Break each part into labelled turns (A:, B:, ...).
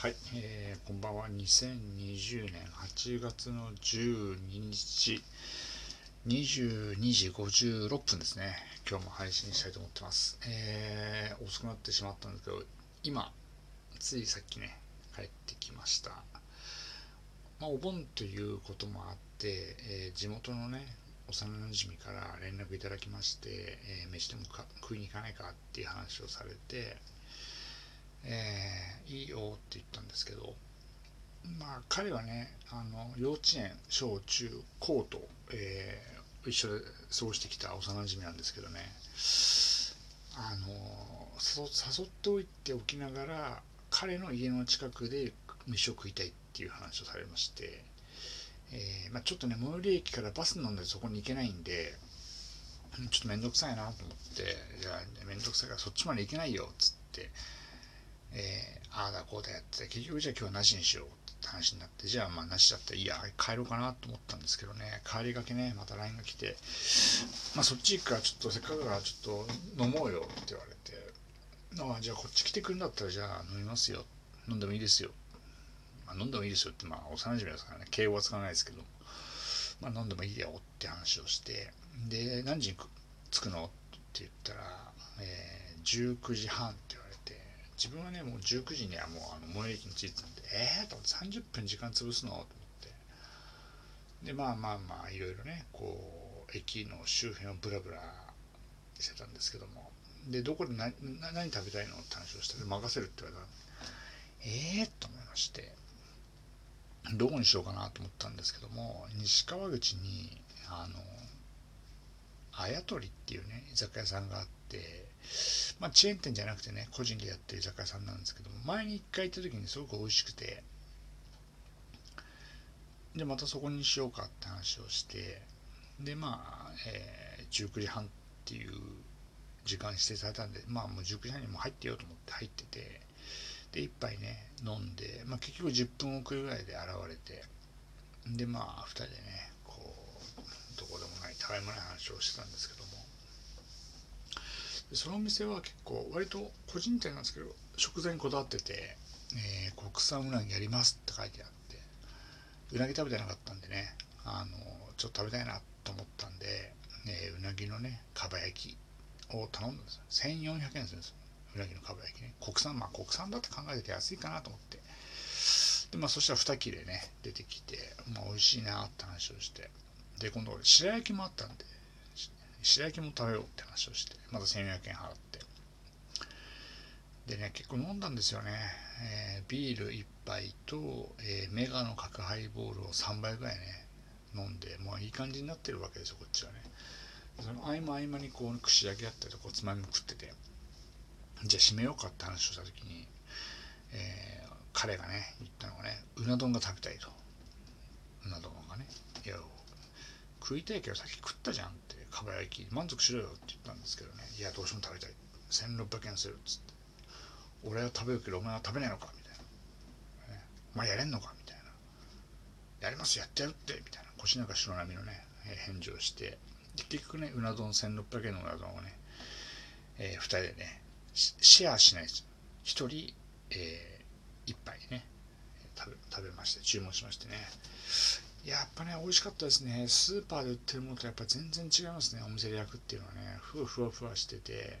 A: はい、えー、こんばんは。2020年8月の12日、22時56分ですね。今日も配信したいと思ってます。えー、遅くなってしまったんですけど、今、ついさっきね、帰ってきました。まあ、お盆ということもあって、えー、地元のね、幼なじみから連絡いただきまして、えー、飯でも食いに行かないかっていう話をされて、えー、いいよって言ったんですけど、まあ彼はね、あの幼稚園、小中、高と、えー、一緒で過ごしてきた幼馴染なんですけどね、あの誘っておいておきながら、彼の家の近くで飯を食いたいっていう話をされまして、えー、まあ、ちょっとね、最寄り駅からバス乗んでそこに行けないんで、ちょっとめんどくさいなと思って、じゃあめんどくさいからそっちまで行けないよっつって、えー、ああだこうだやって結局じゃあ今日はなしにしようって話になってじゃあまあなしだったらいいや帰ろうかなと思ったんですけどね。帰りがけねまた LINE が来てまあそっち行くからちょっとせっかくだからちょっと飲もうよって言われてああじゃあこっち来てくるんだったらじゃあ飲みますよ。飲んでもいいですよ、まあ、飲んでもいいですよってまあ幼馴染ですからね。敬語は使わないですけどまあ飲んでもいいよって話をしてで何時に着くの？って言ったら、えー、19時半って。自分はねもう19時にはもうあの最寄り駅に着いてたんでええー、と思って30分時間潰すの？と思って。でまあまあまあいろいろねこう駅の周辺をブラブラしてたんですけども。でどこで何何食べたいのって話をして任せるって言われたええー、と思いましてどこにしようかなと思ったんですけども西川口にあのあやとりっていうね居酒屋さんがあってまあ、チェーン店じゃなくてね、個人でやってる居酒屋さんなんですけども、前に一回行った時にすごく美味しくて、で、またそこにしようかって話をして、で、まあ、えー、19時半っていう時間指定されたんで、まあもう19時半にも入ってようと思って入ってて、で、一杯ね、飲んで、まあ結局10分遅れぐらいで現れて、で、まあ、2人でね、こう、どこでもない、たわいもない話をしてたんですけども、そのお店は結構割と個人店なんですけど食材にこだわってて、えー、国産うなぎやりますって書いてあってうなぎ食べてなかったんでねあのちょっと食べたいなと思ったんで、えー、うなぎのねかば焼きを頼んだんです1400円するんですうなぎのかば焼きね。国産まあ国産だって考えてて安いかなと思って。でまあそしたら2切れね出てきてまあ美味しいなって話をして。で今度白焼きもあったんで白焼きも食べようって話をしてまた1400円払って。でね結構飲んだんですよね、えー、ビール1杯と、えー、メガの角ハイボールを3杯ぐらいね飲んでもういい感じになってるわけですよこっちはね。その合間合間にこう串焼きやったりとかつまみも食ってて。じゃあ締めようかって話をした時に、えー、彼がね言ったのがねうな丼が食べたいと。うな丼がねいや食いたいけどさっき食ったじゃんかば焼き満足しろよって言ったんですけどね。いやどうしても食べたい。1600円するっつって。俺は食べるけどお前は食べないのかみたいな、ね、お前やれんのかみたいな。やりますやってやるって。みたいな。腰なんか白波のね返事をして。結局ねうな丼1600円のうな丼をね、えー、2人でねシェアしないです。1人、えー、1杯ね食べ食べまして注文しましてね。やっぱね、美味しかったですね。スーパーで売ってるものとやっぱ全然違いますね。お店で焼くっていうのはね、ふわふわふわしてて、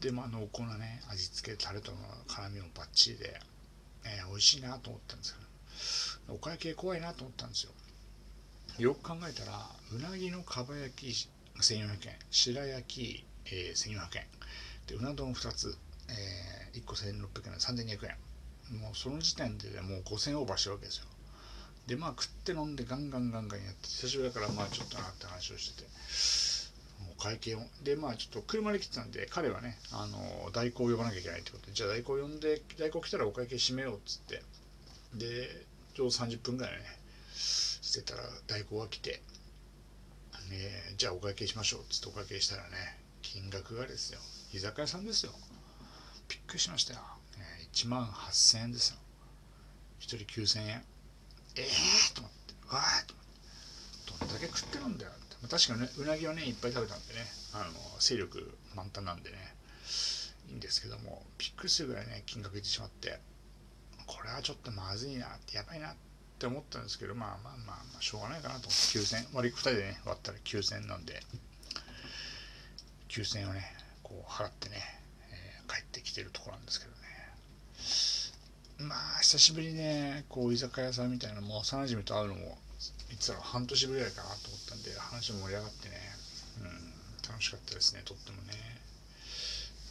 A: で、まあ濃厚なね、味付け、タレとの辛みもバッチリで、えー、美味しいなと思ったんですけど、お会計怖いなと思ったんですよ。よく考えたら、うなぎのかば焼き1400円、白焼き、えー、1400円、で、うな丼2つ、えー、1個1600円3200円。もうその時点でもう5000オーバーしてるわけですよ。でまあ食って飲んでガンガンガンガンやって久しぶりだからまあちょっとなって話をしててもう会計を。でまあちょっと車で来てたんで彼はねあの代行を呼ばなきゃいけないってことでじゃあ代行呼んで代行来たらお会計閉めようっつってでちょうど30分ぐらいねしてたら代行が来て、ね、じゃあお会計しましょうっつってお会計したらね金額がですよ居酒屋さんですよ。びっくりしましたよ、ね、1万8000円ですよ。1人9000円。ええー、と思って、わーと思って、どんだけ食ってるんだよって。まあ、確かにね、うなぎをね、いっぱい食べたんでね、あの、勢力満タンなんでね、いいんですけども、びっくりするぐらいね、金額いってしまって、これはちょっとまずいなってやばいなって思ったんですけどまあまあまあ、まあ、しょうがないかなと思って9000割り2人でね割ったら9000なんで9000をねこう払ってね、えー、帰ってきてるところなんですけどねまあ久しぶりにねこう居酒屋さんみたいなのも幼馴染と会うのもいつだろう半年ぶりぐらいかなと思ったんで話も盛り上がってね、うん、楽しかったですねとってもね。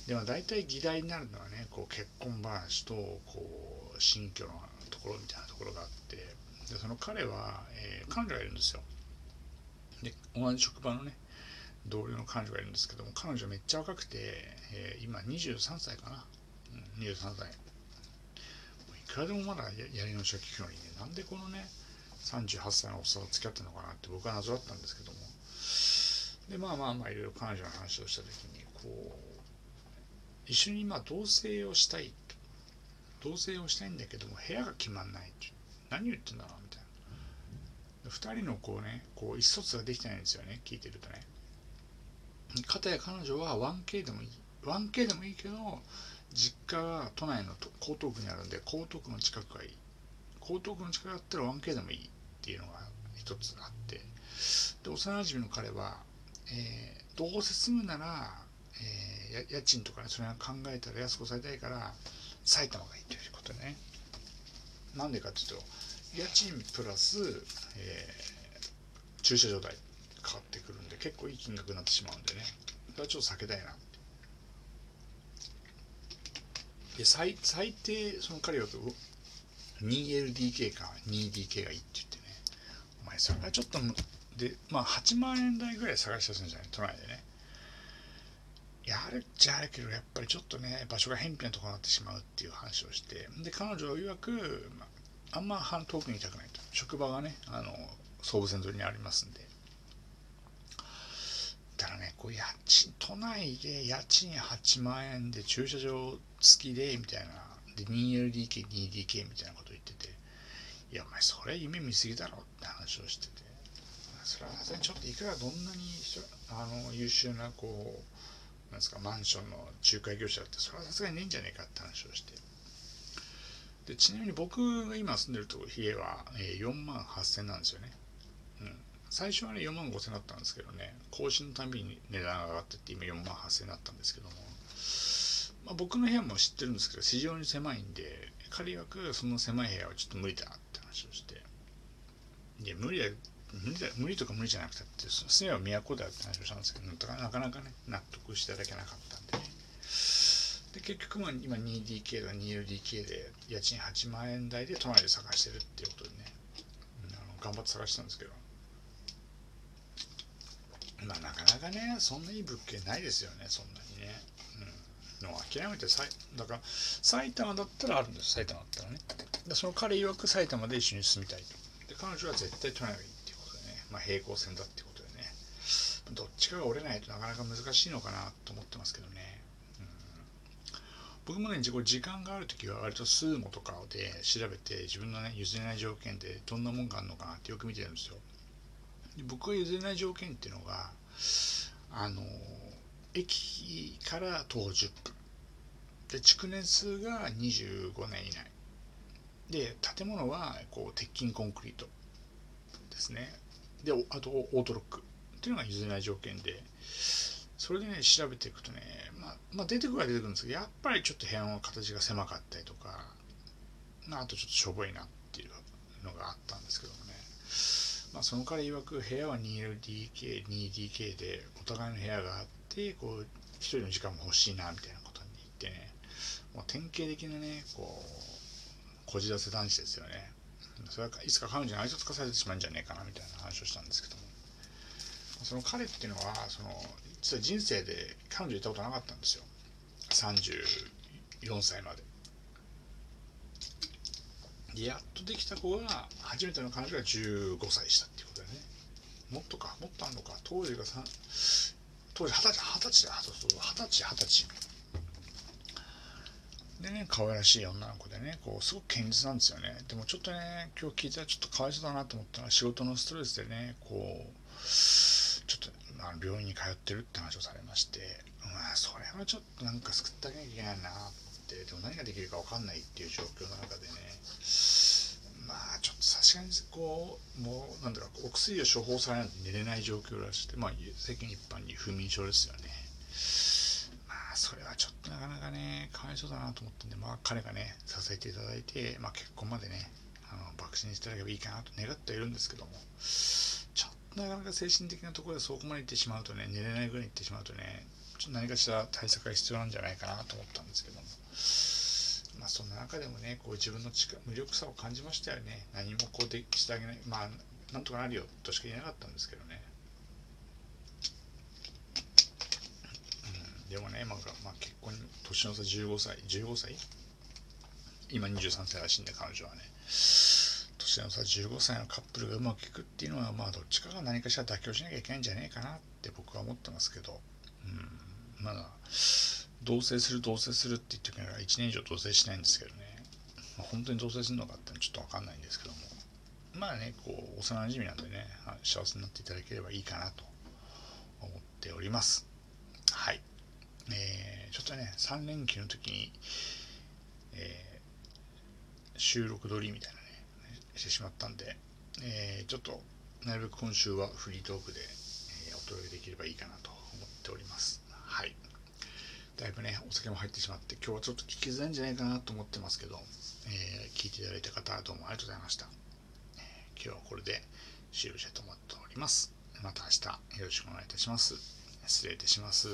A: でも大体議題になるのはねこう結婚話とこう新居のところみたいなところがあってでその彼は、えー、彼女がいるんですよ。で同じ職場のね同僚の彼女がいるんですけども彼女めっちゃ若くて、えー、今23歳かな、うん、23歳。くらでもまだやり直しが効くのにねなんでこのね38歳のおっさんと付き合ってるのかなって僕は謎だったんですけども。でまあまあまあいろいろ彼女の話をした時にこう一緒にまあ同棲をしたい同棲をしたいんだけども部屋が決まんない何言ってんだろうみたいな。2人のこうねこう意思疎通ができてないんですよね聞いてるとね。かたや彼女は 1K でもいい 1K でもいいけど実家が都内の江東区にあるんで江東区の近くがいい。江東区の近くだったら 1K でもいいっていうのが一つあって。で幼馴染の彼は、えー、どうせ住むなら、えー、家賃とかねそれは考えたら安く抑えたいから埼玉がいいということね。なんでかっていうと家賃プラス、えー、駐車場代かかってくるんで結構いい金額になってしまうんでね。それはちょっと避けたいな。で最最低その彼は 2LDK か 2DK がいいって言ってね。お前それはちょっとでまあ8万円台ぐらい探し出すんじゃない？都内でね。やるっちゃあるけどやっぱりちょっとね場所が偏僻なところになってしまうっていう話をして。で彼女曰く、まあ、あんま遠くにいたくないと。職場がねあの総武線沿いにありますんで。こう家賃都内で家賃8万円で駐車場付きでみたいな。で 2LDK2DK みたいなこと言ってていやお前それ夢見すぎだろって話をしててそれはさすがにちょっといくらどんなにあの優秀なこうなんですかマンションの仲介業者だってそれはさすがにねえんじゃねえかって話をしてでちなみに僕が今住んでるとこ家は、4万8000なんですよね、最初はね4万5000だったんですけどね更新のたびに値段が上がってって今4万8000になったんですけども、まあ、僕の部屋も知ってるんですけど非常に狭いんで彼曰くその狭い部屋はちょっと無理だって話をしていや無理だ無理だ無理とか無理じゃなくて住めば都だって話をしたんですけどなかなかね納得していただけなかったんでね。で結局まあ今 2DK とか 2LDK で家賃8万円台で都内で探してるっていうことでねあの頑張って探したんですけど。まあなかなかねそんないい物件ないですよねそんなにね。うん。の諦めてさいだから埼玉だったらあるんです埼玉だったらね。でその彼曰く埼玉で一緒に住みたいと。で彼女は絶対都内がいいっていうことでね。まあ、平行線だってことでね。どっちかが折れないとなかなか難しいのかなと思ってますけどね、うん、僕もね時間がある時は割とスーモとかで調べて自分のね譲れない条件でどんなもんがあるのかなってよく見てるんですよ。僕が譲れない条件っていうのがあの駅から徒歩10分。で築年数が25年以内。で建物はこう鉄筋コンクリートですね。であとオートロック。っていうのが譲れない条件で。それでね調べていくとね、まあ、まあ出てくるは出てくるんですけどやっぱりちょっと部屋の形が狭かったりとかあとちょっとしょぼいなっていうのがあったんですけど、まあ、その彼曰く部屋は 2LDK2DK でお互いの部屋があってこう一人の時間も欲しいなみたいなことに言ってね。もう典型的なねこうこじらせ男子ですよね。それはいつか彼女に愛想つかされてしまうんじゃねえかなみたいな話をしたんですけども。その彼っていうのはその実は人生で彼女いたことなかったんですよ。34歳までで。やっとできた子が初めての彼女が15歳したっていうことだよね。もっとかもっとあんのか。当時が当時二十歳二十歳だ。二十歳二十歳。でね、可愛らしい女の子でね、こう、すごく堅実なんですよね。でもちょっとね、今日聞いたらちょっとかわいそうだなと思ったのは、仕事のストレスでね、こう、ちょっと、あ病院に通ってるって話をされまして、まあ、それはちょっとなんか救ってあげなきゃいけないなってでも何ができるか分かんないっていう状況の中でねちょっとさすがにこうもうなんだろうお薬を処方されないと寝れない状況らしくてまあ世間一般に不眠症ですよね。まあそれはちょっとなかなかねかわいそうだなと思ったんでまあ彼がね支えていただいて、まあ、結婚までねあの爆心していただければいいかなと願ってはいるんですけどもちょっとなかなか精神的なところでそこまで行ってしまうとね寝れないぐらい行ってしまうとねちょっと何かしら対策が必要なんじゃないかなと思ったんですけども。あそんな中でもねこう自分の力無力さを感じましたよね。何もこうでしてあげない。まあなんとかなるよ。としか言えなかったんですけどね。うん、でもね、まあ、まあ、結婚年の差15歳。15歳？今23歳らしいんで彼女はね。年の差15歳のカップルがうまくいくっていうのはまあどっちかが何かしら妥協しなきゃいけないんじゃねえかなって僕は思ってますけど、うん、まだ同棲する同棲するって言ってくれながら1年以上同棲しないんですけどね、まあ、本当に同棲するのかってちょっと分かんないんですけども。まあねこう幼馴染なんでね幸せになっていただければいいかなと思っております。はい。えー、ちょっとね3連休の時に、えー、収録撮りみたいなねしてしまったんで、えー、ちょっとなるべく今週はフリートークで、えお届けできればいいかなと思っております。だいぶねお酒も入ってしまって今日はちょっと聞きづらいんじゃないかなと思ってますけど、え聞いていただいた方どうもありがとうございました今日はこれで終了したいと思っております。また明日よろしくお願いいたします。失礼いたします。